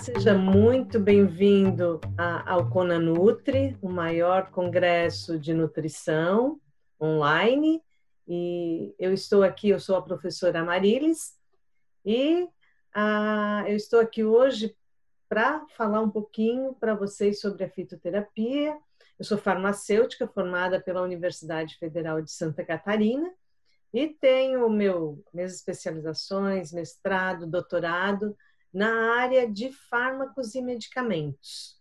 seja muito bem-vindo ao Conanutri, o maior congresso de nutrição online. E eu estou aqui, eu sou a professora Marilis, e ah, eu estou aqui hoje para falar um pouquinho para vocês sobre a fitoterapia. Eu sou farmacêutica formada pela Universidade Federal de Santa Catarina e tenho meu, minhas especializações, mestrado, doutorado na área de fármacos e medicamentos,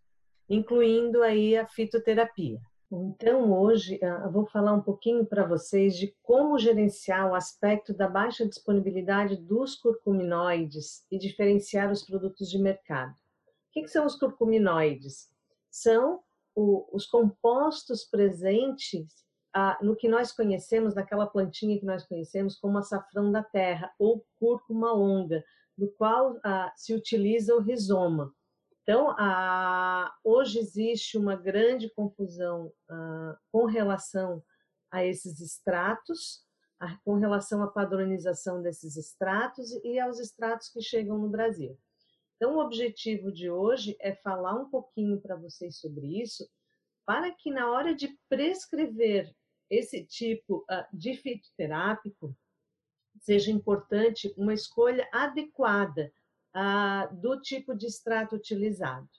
incluindo aí a fitoterapia. Então, hoje ah, eu vou falar um pouquinho para vocês de como gerenciar o aspecto da baixa disponibilidade dos curcuminoides e diferenciar os produtos de mercado. O que, são os curcuminoides? São os compostos presentes ah, no que nós conhecemos, naquela plantinha que nós conhecemos como açafrão da terra ou cúrcuma longa, do qual ah, se utiliza o rizoma. Então, ah, hoje existe uma grande confusão ah, com relação a esses extratos, com relação à padronização desses extratos e aos extratos que chegam no Brasil. Então, o objetivo de hoje é falar um pouquinho para vocês sobre isso, para que na hora de prescrever esse tipo de fitoterápico, seja importante uma escolha adequada ah, do tipo de extrato utilizado.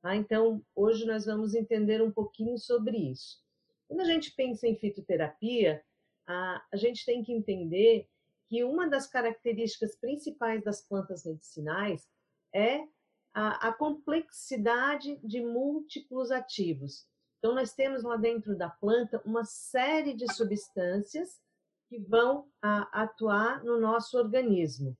Tá? Então, hoje nós vamos entender um pouquinho sobre isso. Quando a gente pensa em fitoterapia, ah, a gente tem que entender que uma das características principais das plantas medicinais é a, a complexidade de múltiplos ativos. Então, nós temos lá dentro da planta uma série de substâncias que vão a, atuar no nosso organismo.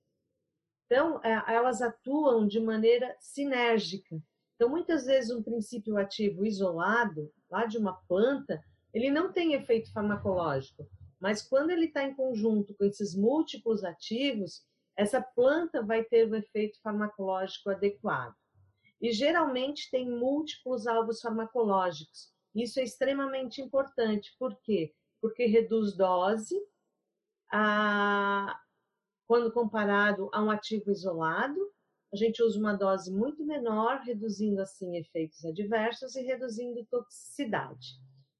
Então, é, elas atuam de maneira sinérgica. Então, muitas vezes, um princípio ativo isolado, lá de uma planta, ele não tem efeito farmacológico, mas quando ele está em conjunto com esses múltiplos ativos, essa planta vai ter o efeito farmacológico adequado. E geralmente tem múltiplos alvos farmacológicos. Isso é extremamente importante. Por quê? Porque reduz dose, a, quando comparado a um ativo isolado, a gente usa uma dose muito menor, reduzindo assim efeitos adversos e reduzindo toxicidade.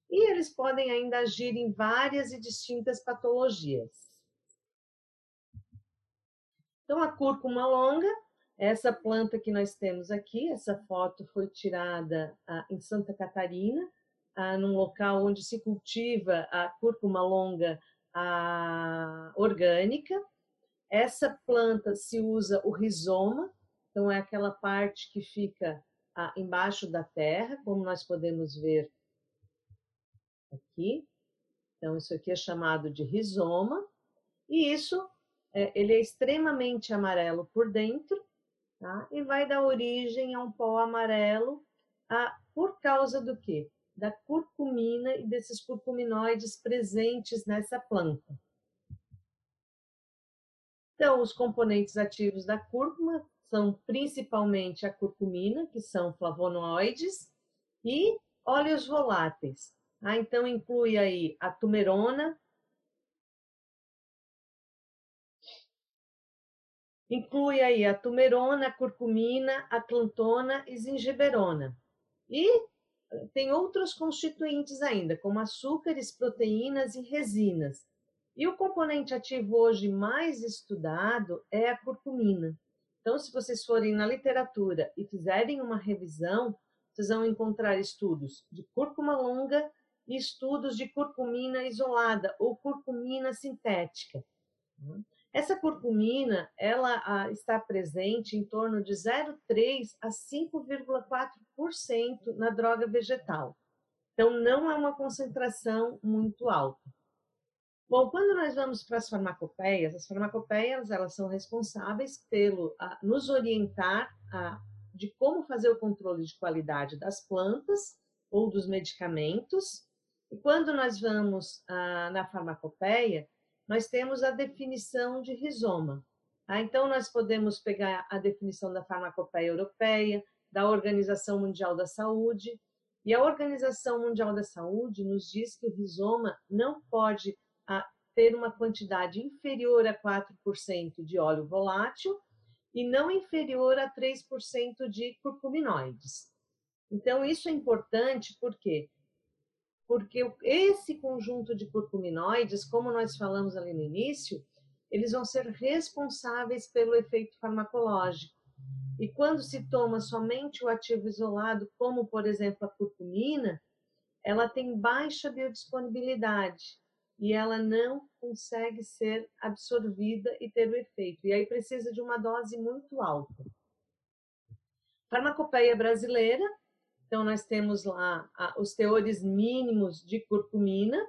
E eles podem ainda agir em várias e distintas patologias. Então, a cúrcuma longa, essa planta que nós temos aqui, essa foto foi tirada ah, em Santa Catarina, ah, num local onde se cultiva a cúrcuma longa a orgânica. Essa planta se usa o rizoma, então é aquela parte que fica embaixo da terra, como nós podemos ver aqui. Então, isso aqui é chamado de rizoma, e isso é, ele é extremamente amarelo por dentro, tá? e vai dar origem a um pó amarelo ah, por causa do quê? Da curcumina e desses curcuminoides presentes nessa planta. Então, os componentes ativos da cúrcuma são principalmente a curcumina, que são flavonoides, e óleos voláteis. Ah, então, inclui aí a tumerona, inclui aí a tumerona, a curcumina, a clantona e zingiberona. E tem outros constituintes ainda, como açúcares, proteínas e resinas. E o componente ativo hoje mais estudado é a curcumina. Então, se vocês forem na literatura e fizerem uma revisão, vocês vão encontrar estudos de cúrcuma longa e estudos de curcumina isolada ou curcumina sintética. Essa curcumina, ela ah, está presente em torno de 0,3 a 5,4% na droga vegetal. Então, não é uma concentração muito alta. Bom, quando nós vamos para as farmacopeias, as farmacopeias elas são responsáveis pelo a, nos orientar a, de como fazer o controle de qualidade das plantas ou dos medicamentos. E quando nós vamos a, na farmacopeia, nós temos a definição de rizoma. Tá? Então, nós podemos pegar a definição da farmacopeia europeia, da Organização Mundial da Saúde, e a Organização Mundial da Saúde nos diz que o rizoma não pode ah, ter uma quantidade inferior a 4% de óleo volátil e não inferior a 3% de curcuminoides. Então, isso é importante porque porque esse conjunto de curcuminoides, como nós falamos ali no início, eles vão ser responsáveis pelo efeito farmacológico. E quando se toma somente o ativo isolado, como por exemplo a curcumina, ela tem baixa biodisponibilidade e ela não consegue ser absorvida e ter o efeito. E aí precisa de uma dose muito alta. Farmacopeia brasileira então, nós temos lá os teores mínimos de curcumina.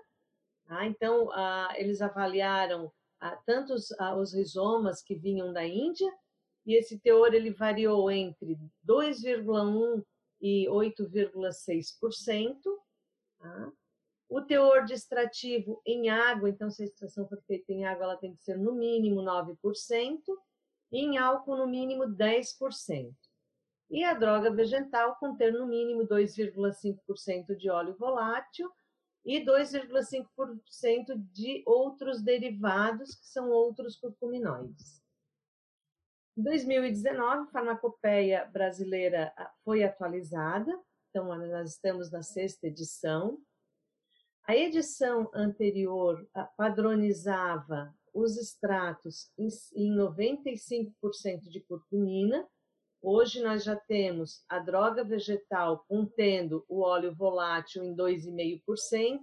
Tá? Então, eles avaliaram tanto os, os rizomas que vinham da Índia, e esse teor ele variou entre 2,1% e 8,6%. Tá? O teor de extrativo em água, então, se a extração for feita em água, ela tem que ser no mínimo 9%, e em álcool, no mínimo 10% e a droga vegetal conter no mínimo 2,5% de óleo volátil e 2,5% de outros derivados, que são outros curcuminoides. Em 2019, a farmacopeia brasileira ah, foi atualizada, então nós estamos na sexta edição. A edição anterior ah, padronizava os extratos em 95% de curcumina, Hoje nós já temos a droga vegetal contendo o óleo volátil em 2,5%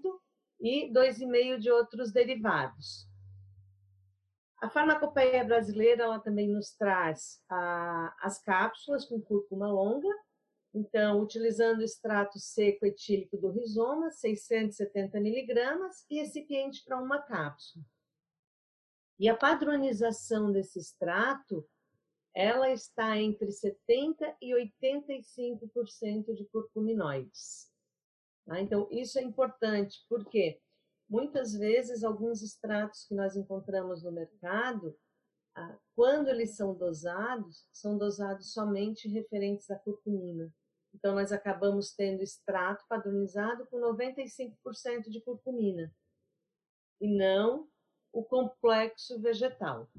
e 2,5% de outros derivados. A farmacopeia brasileira ela também nos traz a, as cápsulas com cúrcuma longa, então, utilizando o extrato seco etílico do rizoma, 670 miligramas, e recipiente para uma cápsula. E a padronização desse extrato ela está entre 70% e 85% de curcuminoides. Tá? Então, isso é importante, porque muitas vezes alguns extratos que nós encontramos no mercado, ah, quando eles são dosados, são dosados somente referentes à curcumina. Então, nós acabamos tendo extrato padronizado com 95% de curcumina, e não o complexo vegetal.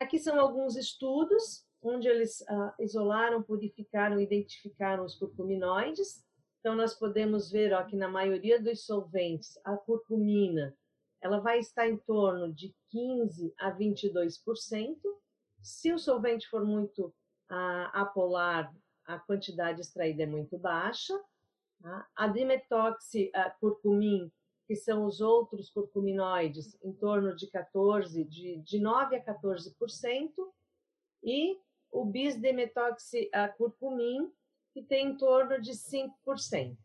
Aqui são alguns estudos onde eles ah, isolaram, purificaram, identificaram os curcuminoides. Então, nós podemos ver ó, que na maioria dos solventes, a curcumina ela vai estar em torno de 15 a 22%. Se o solvente for muito ah, apolar, a quantidade extraída é muito baixa. Tá? A dimetoxicurcumin que são os outros curcuminoides, em torno de 14, de, de 9 a 14%, e o bisdemetoxicurcumin, que tem em torno de 5%.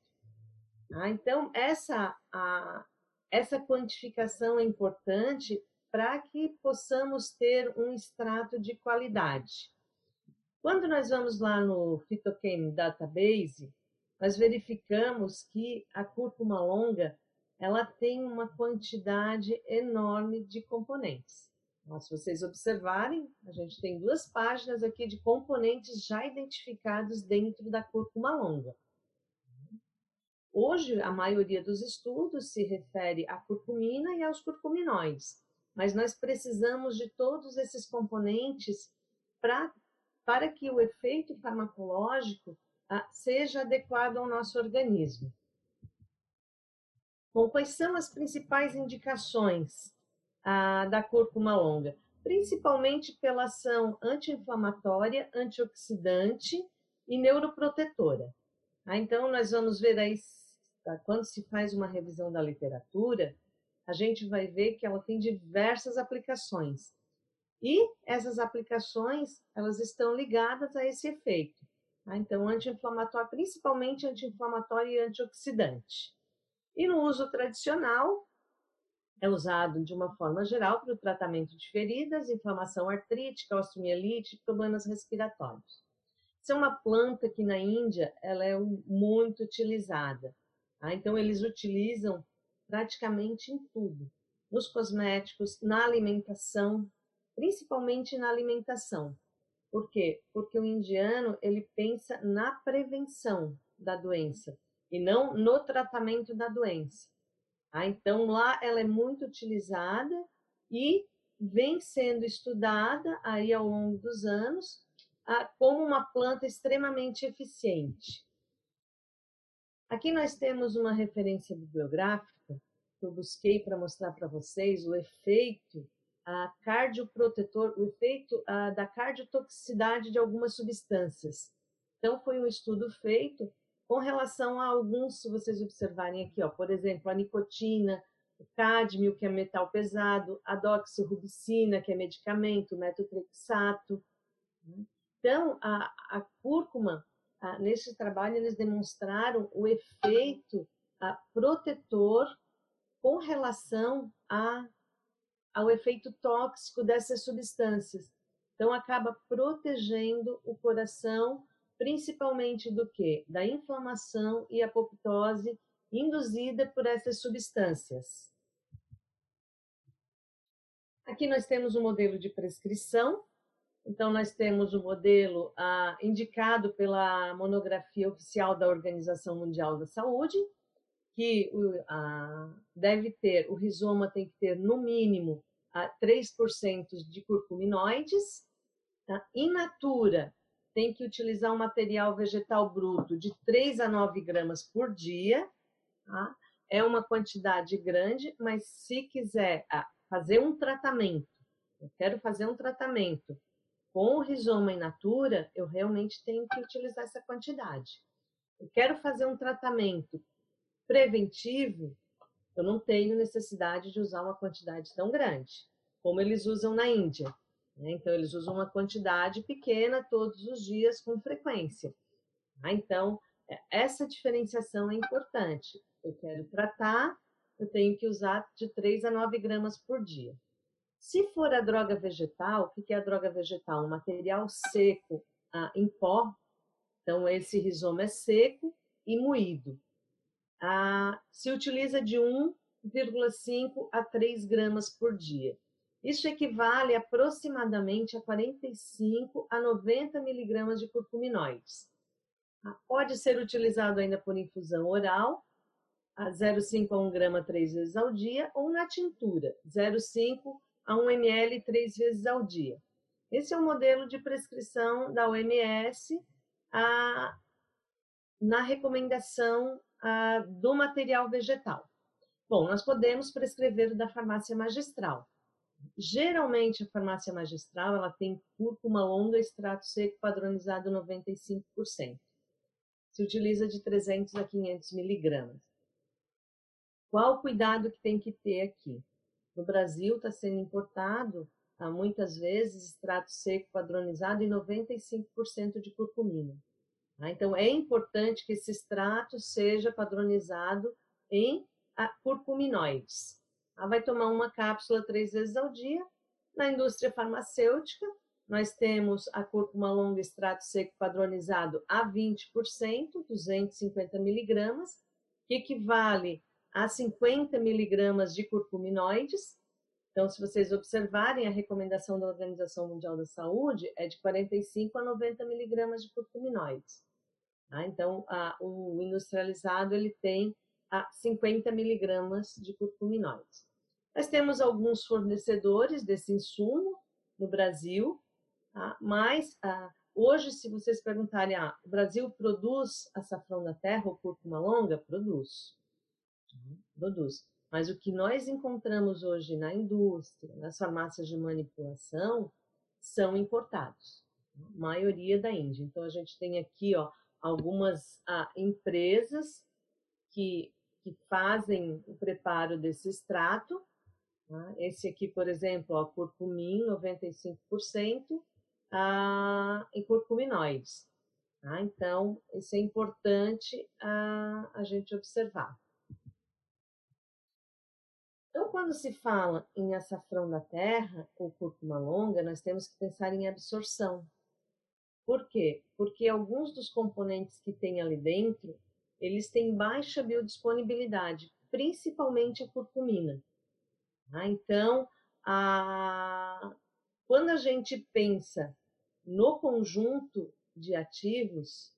Ah, então, essa, a, essa quantificação é importante para que possamos ter um extrato de qualidade. Quando nós vamos lá no Phytochem Database, nós verificamos que a cúrcuma longa ela tem uma quantidade enorme de componentes. Mas, se vocês observarem, a gente tem duas páginas aqui de componentes já identificados dentro da cúrcuma longa. Hoje, a maioria dos estudos se refere à curcumina e aos curcuminoides, mas nós precisamos de todos esses componentes pra, para que o efeito farmacológico ah, seja adequado ao nosso organismo. Bom, quais são as principais indicações ah, da cúrcuma longa? Principalmente pela ação anti-inflamatória, antioxidante e neuroprotetora. Ah, então, nós vamos ver aí, tá, quando se faz uma revisão da literatura, a gente vai ver que ela tem diversas aplicações. E essas aplicações, elas estão ligadas a esse efeito. Tá? Então, anti-inflamatório, principalmente anti-inflamatório e antioxidante. E no uso tradicional, é usado de uma forma geral para o tratamento de feridas, inflamação artrítica, osteomielite, problemas respiratórios. Isso é uma planta que na Índia ela é muito utilizada. Tá? Então eles utilizam praticamente em tudo, nos cosméticos, na alimentação, principalmente na alimentação. Por quê? Porque o indiano ele pensa na prevenção da doença e não no tratamento da doença. Tá? Então, lá ela é muito utilizada e vem sendo estudada aí ao longo dos anos como uma planta extremamente eficiente. Aqui nós temos uma referência bibliográfica que eu busquei para mostrar para vocês o efeito a cardioprotetor, o efeito da cardiotoxicidade de algumas substâncias. Então, foi um estudo feito com relação a alguns, se vocês observarem aqui, ó, por exemplo, a nicotina, o cádmio, que é metal pesado, a doxorubicina, que é medicamento, o metotrexato. Né? Então, a, a cúrcuma, a, nesse trabalho, eles demonstraram o efeito a, protetor com relação a, ao efeito tóxico dessas substâncias. Então, acaba protegendo o coração, principalmente do que? Da inflamação e apoptose induzida por essas substâncias. Aqui nós temos um modelo de prescrição. Então, nós temos o um modelo ah, indicado pela monografia oficial da Organização Mundial da Saúde, que ah, deve ter, o rizoma tem que ter no mínimo ah, 3% de curcuminoides. Tá? In natura, tem que utilizar um material vegetal bruto de 3 a 9 gramas por dia. Tá? É uma quantidade grande, mas se quiser ah, fazer um tratamento, eu quero fazer um tratamento com o rizoma in natura, eu realmente tenho que utilizar essa quantidade. Eu quero fazer um tratamento preventivo, eu não tenho necessidade de usar uma quantidade tão grande, como eles usam na Índia. Né? Então, eles usam uma quantidade pequena todos os dias com frequência. Tá? Então, é, essa diferenciação é importante. Eu quero tratar, eu tenho que usar de 3 a 9 gramas por dia. Se for a droga vegetal, o que é a droga vegetal? Um material seco ah, em pó. Então, esse rizoma é seco e moído. Ah, se utiliza de 1,5 a 3 gramas por dia. Isso equivale aproximadamente a 45 a 90 miligramas de curcuminoides. Ah, pode ser utilizado ainda por infusão oral, a 0,5 a 1 grama três vezes ao dia, ou na tintura, 0,5 a 1 ml três vezes ao dia. Esse é o modelo de prescrição da OMS a, na recomendação a, do material vegetal. Bom, nós podemos prescrever da farmácia magistral. Geralmente, a farmácia magistral ela tem cúrcuma longa, extrato seco padronizado 95%. Se utiliza de 300 a 500 miligramas. Qual o cuidado que tem que ter aqui? No Brasil está sendo importado, há muitas vezes, extrato seco padronizado e 95% de curcumina. Tá? Então, é importante que esse extrato seja padronizado em curcuminoides. Tá? Vai tomar uma cápsula três vezes ao dia. Na indústria farmacêutica, nós temos a cúrcuma longa extrato seco padronizado a 20%, 250 miligramas, que equivale a 50 miligramas de curcuminoides. Então, se vocês observarem, a recomendação da Organização Mundial da Saúde é de 45 a 90 miligramas de curcuminoides. Tá? Então, a, o industrializado ele tem a 50 miligramas de curcuminoides. Nós temos alguns fornecedores desse insumo no Brasil, tá? mas ah, hoje, se vocês perguntarem, ah, o Brasil produz açafrão da terra ou cúrcuma longa? Produz produz. Mas o que nós encontramos hoje na indústria, nas farmácias de manipulação, são importados, a maioria da Índia. Então a gente tem aqui ó, algumas ah, empresas que, que fazem o preparo desse extrato. Tá? Esse aqui, por exemplo, ó, curcumim, 95%, ah, em curcuminoides. Tá? Então, isso é importante a, a gente observar. Então, quando se fala em açafrão da terra ou cúrcuma longa, nós temos que pensar em absorção. Por quê? Porque alguns dos componentes que tem ali dentro, eles têm baixa biodisponibilidade, principalmente a curcumina. Tá? Então, a... quando a gente pensa no conjunto de ativos,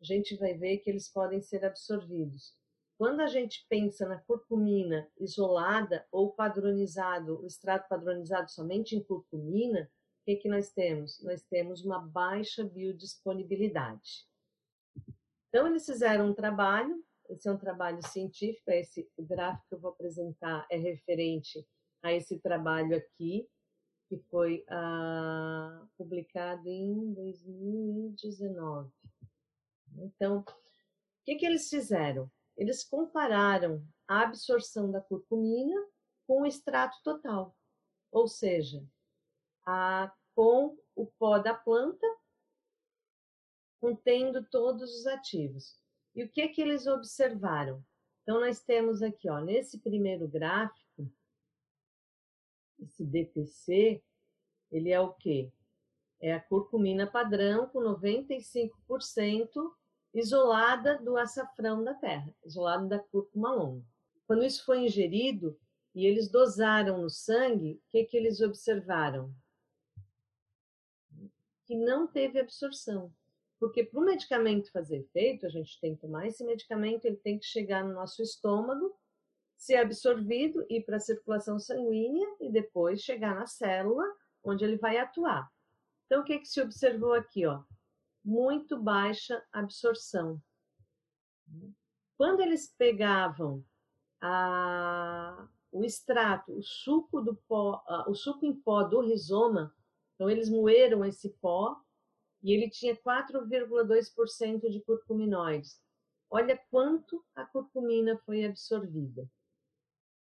a gente vai ver que eles podem ser absorvidos quando a gente pensa na curcumina isolada ou padronizado, o extrato padronizado somente em curcumina, o que, que nós temos? Nós temos uma baixa biodisponibilidade. Então, eles fizeram um trabalho, esse é um trabalho científico, esse gráfico que eu vou apresentar é referente a esse trabalho aqui, que foi ah, publicado em 2019. Então, o que, que eles fizeram? Eles compararam a absorção da curcumina com o extrato total, ou seja, a, com o pó da planta contendo todos os ativos. E o que que eles observaram? Então nós temos aqui, ó, nesse primeiro gráfico, esse DPC, ele é o quê? É a curcumina padrão com 95% isolada do açafrão da terra, isolado da cúrcuma longa. Quando isso foi ingerido e eles dosaram no sangue, o que, que eles observaram? Que não teve absorção. Porque para o medicamento fazer efeito, a gente tem que tomar esse medicamento, ele tem que chegar no nosso estômago, ser absorvido, ir para a circulação sanguínea e depois chegar na célula, onde ele vai atuar. Então, o que, que se observou aqui? Ó? muito baixa absorção. Quando eles pegavam a, o extrato, o suco do pó, o suco em pó do rizoma, então eles moeram esse pó e ele tinha 4,2% de curcuminoides. Olha quanto a curcumina foi absorvida.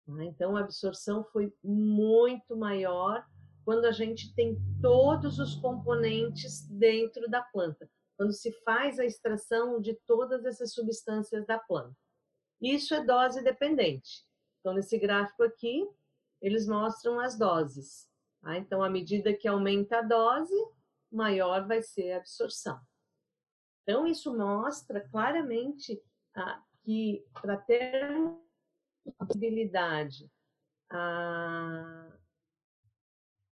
Tá? Então a absorção foi muito maior quando a gente tem todos os componentes dentro da planta, quando se faz a extração de todas essas substâncias da planta. Isso é dose dependente. Então, nesse gráfico aqui, eles mostram as doses. Tá? Então, à medida que aumenta a dose, maior vai ser a absorção. Então, isso mostra claramente ah, que para ter possibilidade ah,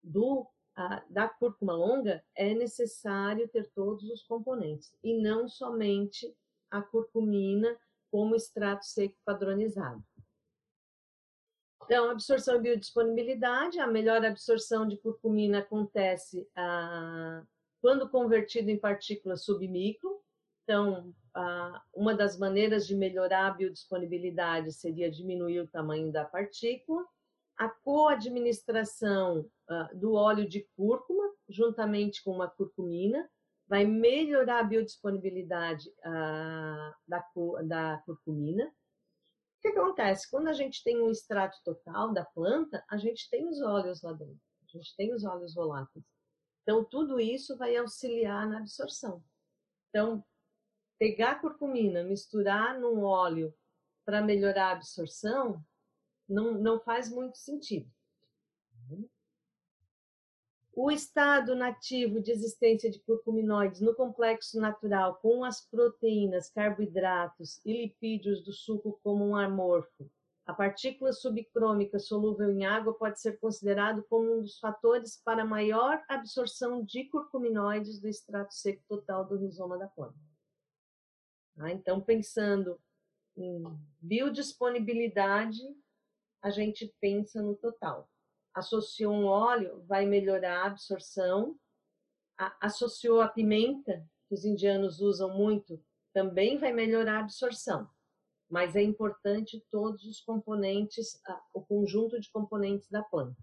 do, a, da cúrcuma longa, é necessário ter todos os componentes, e não somente a curcumina como extrato seco padronizado. Então, absorção e biodisponibilidade, a melhor absorção de curcumina acontece ah, quando convertido em partículas submicro. Então, ah, uma das maneiras de melhorar a biodisponibilidade seria diminuir o tamanho da partícula a coadministração uh, do óleo de cúrcuma, juntamente com uma curcumina, vai melhorar a biodisponibilidade uh, da, da curcumina. Que acontece? Quando a gente tem um extrato total da planta, a gente tem os óleos lá dentro, a gente tem os óleos voláteis. Então, tudo isso vai auxiliar na absorção. Então, pegar a curcumina, misturar num óleo para melhorar a absorção, não, não faz muito sentido. O estado nativo de existência de curcuminoides no complexo natural com as proteínas, carboidratos e lipídios do suco como um amorfo, a partícula subcrômica solúvel em água pode ser considerado como um dos fatores para maior absorção de curcuminoides do extrato seco total do rizoma da planta. Ah, então, pensando em biodisponibilidade a gente pensa no total. Associou um óleo, vai melhorar a absorção. A, associou a pimenta, que os indianos usam muito, também vai melhorar a absorção. Mas é importante todos os componentes, o conjunto de componentes da planta.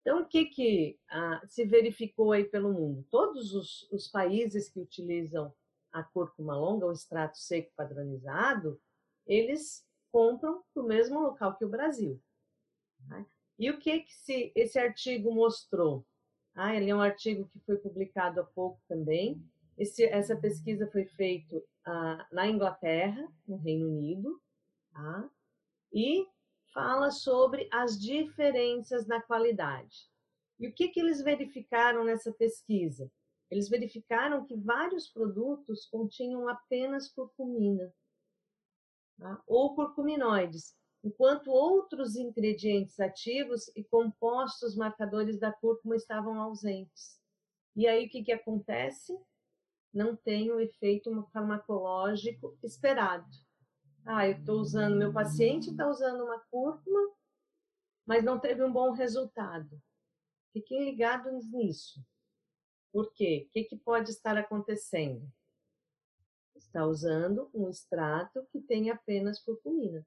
Então, o que, que se verificou aí pelo mundo? Todos os, os países que utilizam a cúrcuma longa, o extrato seco padronizado, eles compram do mesmo local que o Brasil. Né? E o que, que se, esse artigo mostrou? Ah, ele é um artigo que foi publicado há pouco também. Esse, essa pesquisa foi feita ah, na Inglaterra, no Reino Unido, tá? e fala sobre as diferenças na qualidade. E o que, que eles verificaram nessa pesquisa? Eles verificaram que vários produtos continham apenas curcumina, tá? ou curcuminoides, enquanto outros ingredientes ativos e compostos marcadores da cúrcuma estavam ausentes. E aí o que, que acontece? Não tem o efeito farmacológico esperado. Ah, eu estou usando, meu paciente está usando uma cúrcuma, mas não teve um bom resultado. Fiquem ligados nisso. Por quê? O que, que pode estar acontecendo? Está usando um extrato que tem apenas curcumina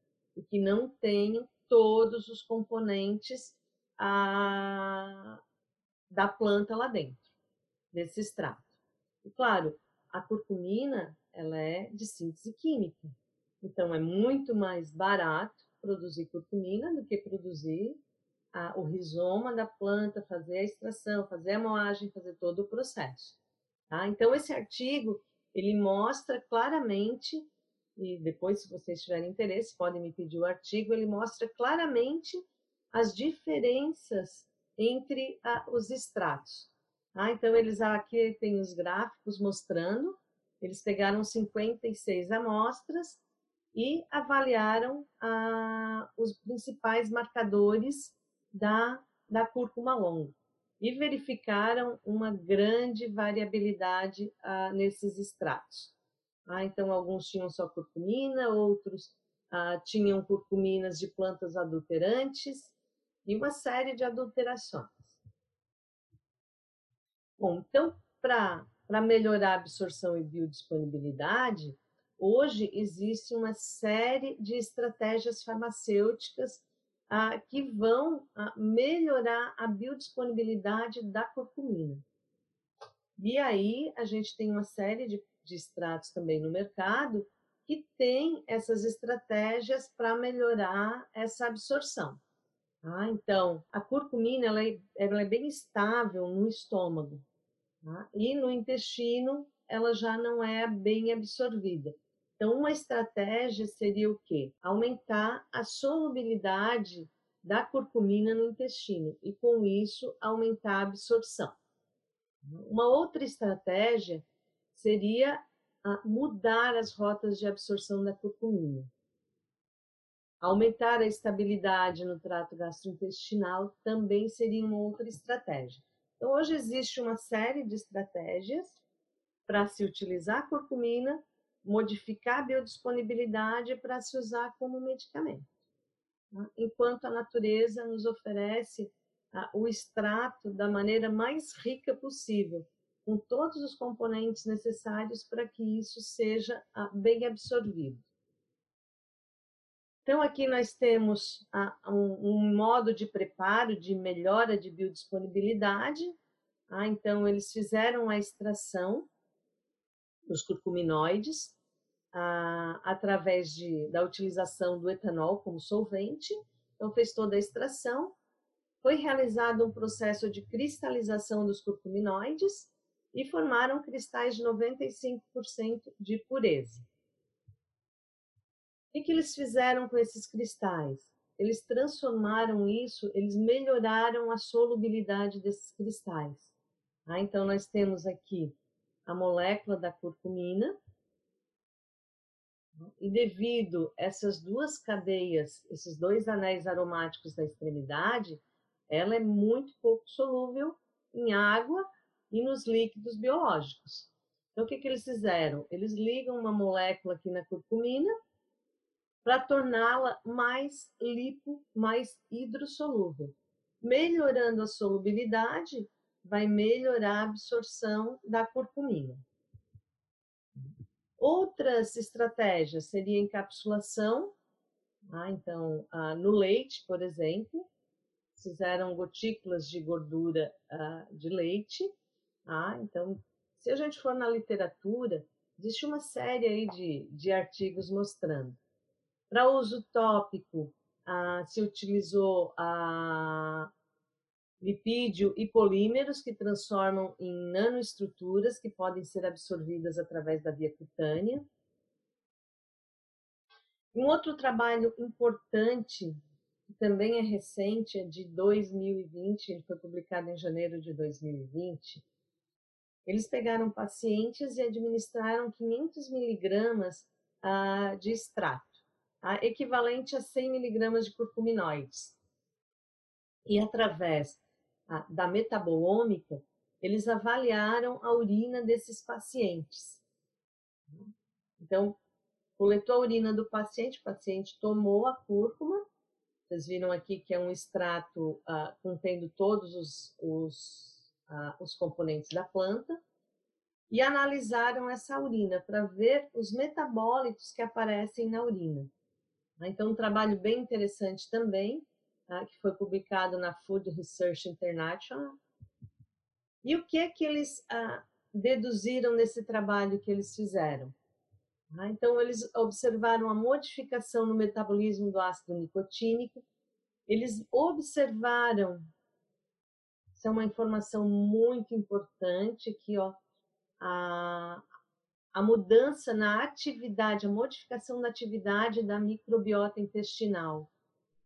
que não tem todos os componentes a, da planta lá dentro, desse extrato. E claro, a curcumina ela é de síntese química. Então, é muito mais barato produzir curcumina do que produzir a, o rizoma da planta, fazer a extração, fazer a moagem, fazer todo o processo. Tá? Então, esse artigo, ele mostra claramente, e depois, se vocês tiverem interesse, podem me pedir o artigo, ele mostra claramente as diferenças entre a, os extratos. Tá? Então, eles aqui têm os gráficos mostrando, eles pegaram 56 amostras e avaliaram ah, os principais marcadores da, da cúrcuma longa e verificaram uma grande variabilidade ah, nesses extratos. Ah, então, alguns tinham só curcumina, outros ah, tinham curcuminas de plantas adulterantes e uma série de adulterações. Bom, então, para melhorar a absorção e biodisponibilidade, hoje existe uma série de estratégias farmacêuticas ah, que vão ah, melhorar a biodisponibilidade da curcumina. E aí a gente tem uma série de, de extratos também no mercado que tem essas estratégias para melhorar essa absorção. Ah, então, a curcumina ela é, ela é bem estável no estômago tá? e no intestino ela já não é bem absorvida. Então, uma estratégia seria o quê? Aumentar a solubilidade da curcumina no intestino e, com isso, aumentar a absorção. Uma outra estratégia seria mudar as rotas de absorção da curcumina. Aumentar a estabilidade no trato gastrointestinal também seria uma outra estratégia. Então, hoje existe uma série de estratégias para se utilizar a curcumina modificar a biodisponibilidade para se usar como medicamento. Tá? Enquanto a natureza nos oferece tá, o extrato da maneira mais rica possível, com todos os componentes necessários para que isso seja ah, bem absorvido. Então, aqui nós temos ah, um, modo de preparo de melhora de biodisponibilidade. Ah, então, eles fizeram a extração dos curcuminoides, ah, através de, da utilização do etanol como solvente. Então, fez toda a extração. Foi realizado um processo de cristalização dos curcuminoides e formaram cristais de 95% de pureza. O que eles fizeram com esses cristais? Eles transformaram isso, eles melhoraram a solubilidade desses cristais. Ah, então, nós temos aqui a molécula da curcumina. E devido a essas duas cadeias, esses dois anéis aromáticos da extremidade, ela é muito pouco solúvel em água e nos líquidos biológicos. Então, o que, que eles fizeram? Eles ligam uma molécula aqui na curcumina para torná-la mais lipo, mais hidrossolúvel. Melhorando a solubilidade, vai melhorar a absorção da curcumina. Outras estratégias seria encapsulação, ah, então ah, no leite, por exemplo, fizeram gotículas de gordura ah, de leite. Ah, então, se a gente for na literatura, existe uma série aí de, de artigos mostrando. Para uso tópico, ah, se utilizou a lipídio e polímeros que transformam em nanoestruturas que podem ser absorvidas através da via cutânea. Um outro trabalho importante, que também é recente, é de 2020, ele foi publicado em janeiro de 2020. Eles pegaram pacientes e administraram 500 miligramas uh, de extrato, uh, equivalente a 100 miligramas de curcuminoides. E através da metabolômica, eles avaliaram a urina desses pacientes. Então, coletou a urina do paciente, o paciente tomou a cúrcuma, vocês viram aqui que é um extrato uh, contendo todos os, os, uh, os componentes da planta, e analisaram essa urina para ver os metabólitos que aparecem na urina. Então, um trabalho bem interessante também, tá? que foi publicado na Food Research International. E o que que eles ah, deduziram nesse trabalho que eles fizeram? Ah, então, eles observaram a modificação no metabolismo do ácido nicotínico, eles observaram, isso é uma informação muito importante aqui, ó, a, a mudança na atividade, a modificação da atividade da microbiota intestinal.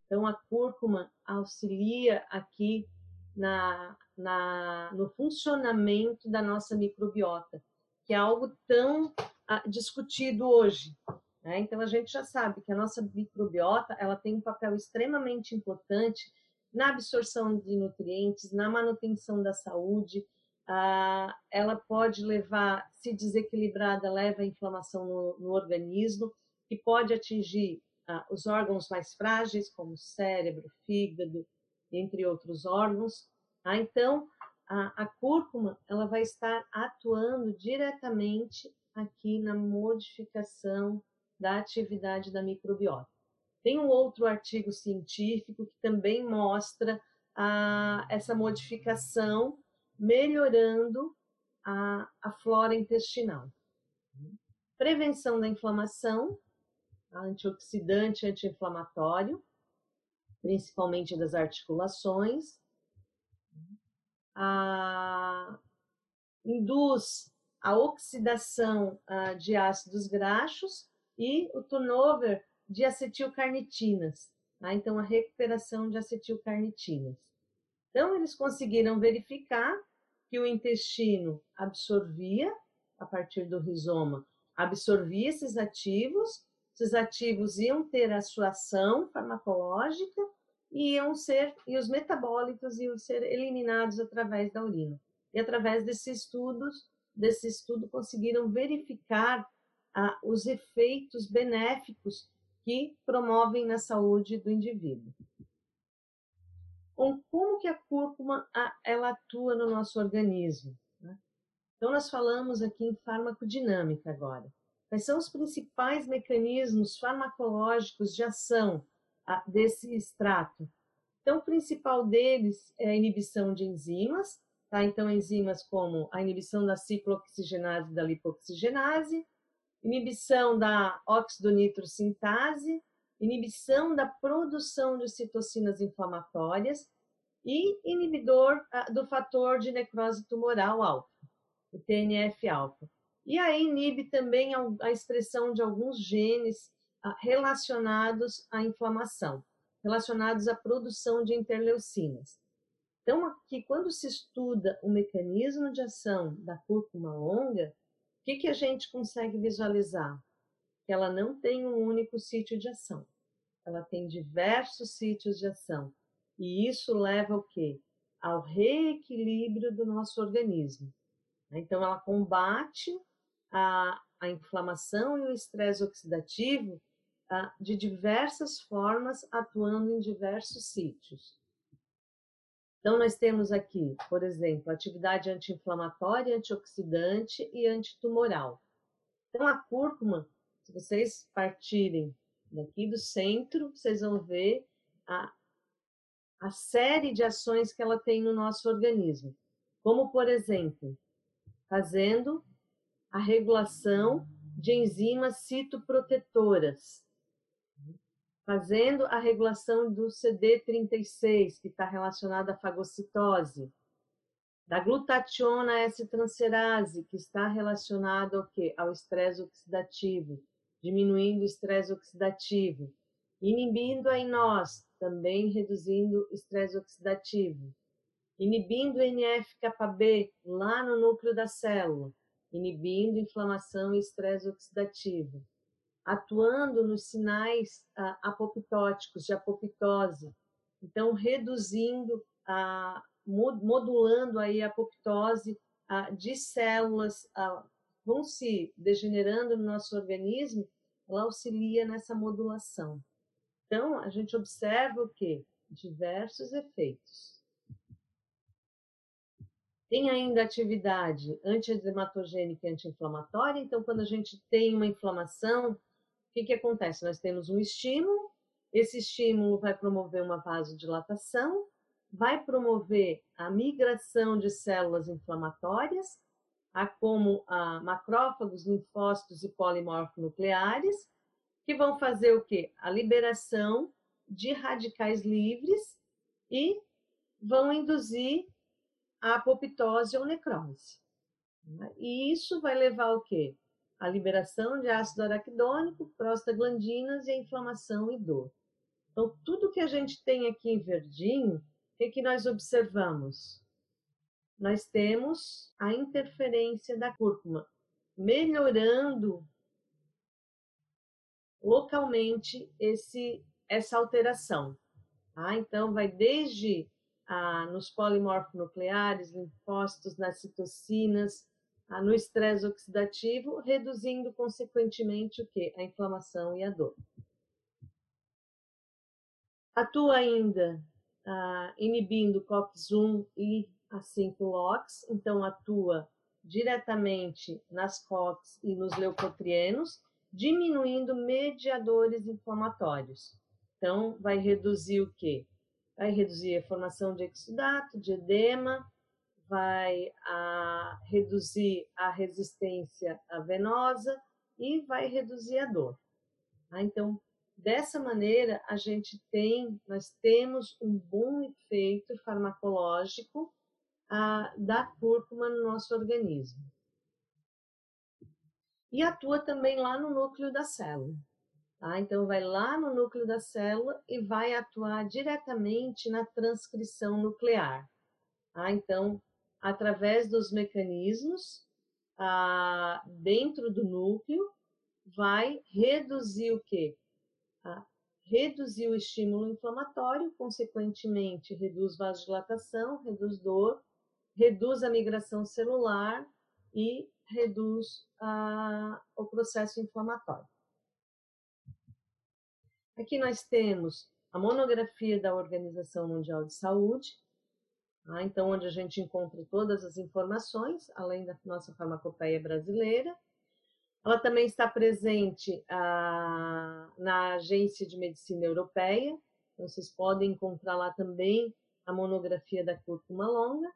Então, a cúrcuma auxilia aqui na, na, no funcionamento da nossa microbiota, que é algo tão ah, discutido hoje. Né? Então, a gente já sabe que a nossa microbiota ela tem um papel extremamente importante na absorção de nutrientes, na manutenção da saúde, ah, ela pode levar, se desequilibrada, leva a inflamação no, no organismo, que pode atingir ah, os órgãos mais frágeis, como cérebro, fígado, entre outros órgãos. Ah, então, a, a cúrcuma ela vai estar atuando diretamente aqui na modificação da atividade da microbiota. Tem um outro artigo científico que também mostra a, essa modificação melhorando a, a flora intestinal. Prevenção da inflamação, antioxidante, anti-inflamatório, principalmente das articulações. A, induz a oxidação a, de ácidos graxos e o turnover de acetilcarnitinas. Tá? Então, a recuperação de acetilcarnitinas. Então, eles conseguiram verificar que o intestino absorvia, a partir do rizoma, absorvia esses ativos, esses ativos iam ter a sua ação farmacológica e iam ser, e os metabólitos iam ser eliminados através da urina. E através desses estudos, desse estudo, conseguiram verificar ah, os efeitos benéficos que promovem na saúde do indivíduo com como que a cúrcuma ela atua no nosso organismo. Né? Então, nós falamos aqui em farmacodinâmica agora. Quais são os principais mecanismos farmacológicos de ação desse extrato? Então, o principal deles é a inibição de enzimas, tá? Então, enzimas como a inibição da ciclooxigenase e da lipoxigenase, inibição da oxidonitrosintase, inibição da produção de citocinas inflamatórias e inibidor ah, do fator de necrose tumoral alfa, o TNF-alfa. E aí inibe também a expressão de alguns genes ah, relacionados à inflamação, relacionados à produção de interleucinas. Então, aqui, quando se estuda o mecanismo de ação da cúrcuma longa, o que, que a gente consegue visualizar? Que ela não tem um único sítio de ação ela tem diversos sítios de ação. E isso leva ao quê? Ao reequilíbrio do nosso organismo. Então, ela combate a, a inflamação e o estresse oxidativo a, de diversas formas, atuando em diversos sítios. Então, nós temos aqui, por exemplo, atividade anti-inflamatória, antioxidante e antitumoral. Então, a cúrcuma, se vocês partirem Daqui do centro, vocês vão ver a, a série de ações que ela tem no nosso organismo. Como, por exemplo, fazendo a regulação de enzimas citoprotetoras, fazendo a regulação do CD36, que está relacionado à fagocitose, da glutationa S-transferase, que está relacionado ao quê? Ao estresse oxidativo, diminuindo o estresse oxidativo, inibindo a nós, também reduzindo o estresse oxidativo, inibindo NF-κB lá no núcleo da célula, inibindo inflamação e estresse oxidativo, atuando nos sinais ah, apoptóticos de apoptose, então reduzindo modulando aí a apoptose ah, de células ah, vão se degenerando no nosso organismo ela auxilia nessa modulação. Então, a gente observa o que? Diversos efeitos. Tem ainda atividade anti-dermatogênica e anti-inflamatória. Então, quando a gente tem uma inflamação, que, que acontece? Nós temos um estímulo, esse estímulo vai promover uma vasodilatação, vai promover a migração de células inflamatórias, a como a macrófagos, linfócitos e polimorfonucleares, que vão fazer o quê? A liberação de radicais livres e vão induzir a apoptose ou necrose. E isso vai levar o quê? A liberação de ácido araquidônico, prostaglandinas e a inflamação e dor. Então, tudo que a gente tem aqui em verdinho, o que, que nós observamos? Nós temos a interferência da cúrcuma, melhorando localmente esse, essa alteração. Tá? Então, vai desde ah, nos polimorfonucleares, linfócitos, nas citocinas, no estresse oxidativo, reduzindo consequentemente o que? A inflamação e a dor. Atua ainda ah, inibindo COX-1 e a 5-LOX, então atua diretamente nas COX e nos leucotrienos, diminuindo mediadores inflamatórios. Então, vai reduzir o quê? vai reduzir a formação de exudato, de edema, vai a, reduzir a resistência venosa e vai reduzir a dor. Tá? Então, dessa maneira, a gente tem, nós temos um bom efeito farmacológico a, da cúrcuma no nosso organismo. E atua também lá no núcleo da célula. Tá? Então, vai lá no núcleo da célula e vai atuar diretamente na transcrição nuclear. Tá? Então, através dos mecanismos ah, dentro do núcleo, vai reduzir o quê? Ah, reduzir o estímulo inflamatório, consequentemente, reduz vasodilatação, reduz dor, reduz a migração celular e reduz ah, o processo inflamatório. Aqui nós temos a monografia da Organização Mundial de Saúde, tá? então onde a gente encontra todas as informações, além da nossa farmacopeia brasileira. Ela também está presente ah, na Agência de Medicina Europeia, então vocês podem encontrar lá também a monografia da cúrcuma longa.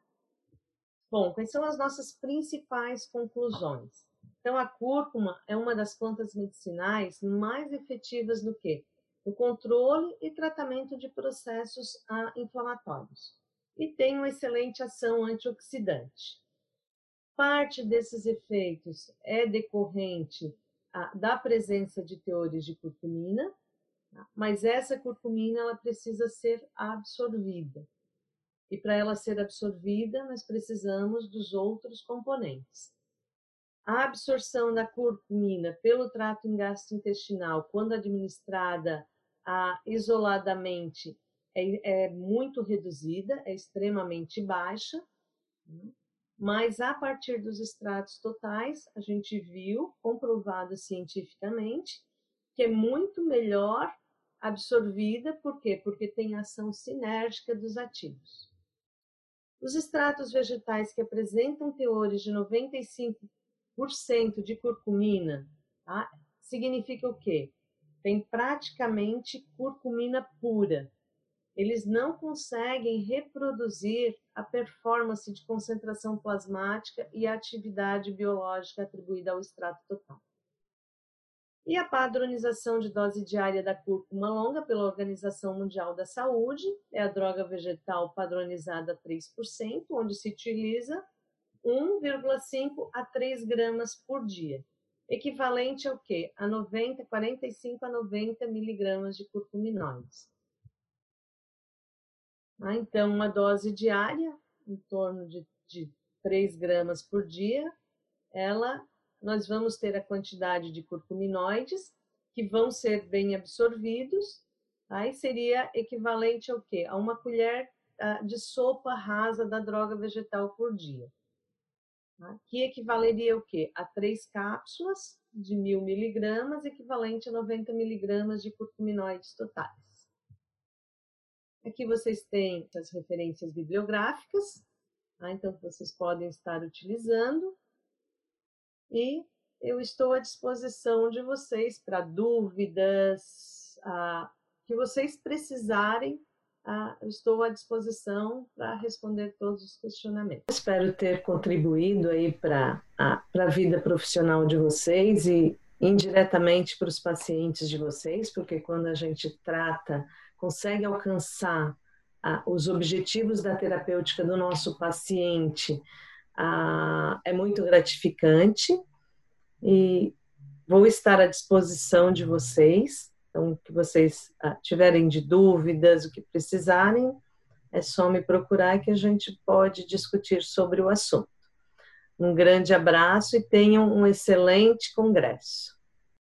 Bom, quais são as nossas principais conclusões? Então, a cúrcuma é uma das plantas medicinais mais efetivas no que? o controle e tratamento de processos ah, inflamatórios e tem uma excelente ação antioxidante. Parte desses efeitos é decorrente da presença de teores de curcumina, tá? mas essa curcumina ela precisa ser absorvida. E para ela ser absorvida, nós precisamos dos outros componentes. A absorção da curcumina pelo trato gastrointestinal, quando administrada ah, isoladamente é, é, muito reduzida, é extremamente baixa, né? mas a partir dos extratos totais, a gente viu, comprovado cientificamente, que é muito melhor absorvida, por quê? Porque tem ação sinérgica dos ativos. Os extratos vegetais que apresentam teores de 95% de curcumina, tá? significa o quê? tem praticamente curcumina pura. Eles não conseguem reproduzir a performance de concentração plasmática e a atividade biológica atribuída ao extrato total. E a padronização de dose diária da cúrcuma longa pela Organização Mundial da Saúde é a droga vegetal padronizada 3%, onde se utiliza 1,5 a 3 gramas por dia equivalente ao quê? A 90, 45 a 90 miligramas de curcuminoides. Ah, então, uma dose diária, em torno de, de 3 gramas por dia, ela, nós vamos ter a quantidade de curcuminoides que vão ser bem absorvidos, aí seria equivalente ao quê? A uma colher uh, de sopa rasa da droga vegetal por dia. Tá? Que equivaleria o quê? A três cápsulas de mil miligramas, equivalente a 90 miligramas de curcuminoides totais. Aqui vocês têm as referências bibliográficas, tá? então vocês podem estar utilizando. E eu estou à disposição de vocês para dúvidas, ah, que vocês precisarem, ah, estou à disposição para responder todos os questionamentos. Espero ter contribuído aí para a, a vida profissional de vocês e indiretamente para os pacientes de vocês, porque quando a gente trata, consegue alcançar ah, os objetivos da terapêutica do nosso paciente, ah, é muito gratificante e vou estar à disposição de vocês. Então, que vocês ah, tiverem de dúvidas, o que precisarem, é só me procurar que a gente pode discutir sobre o assunto. Um grande abraço e tenham um excelente congresso.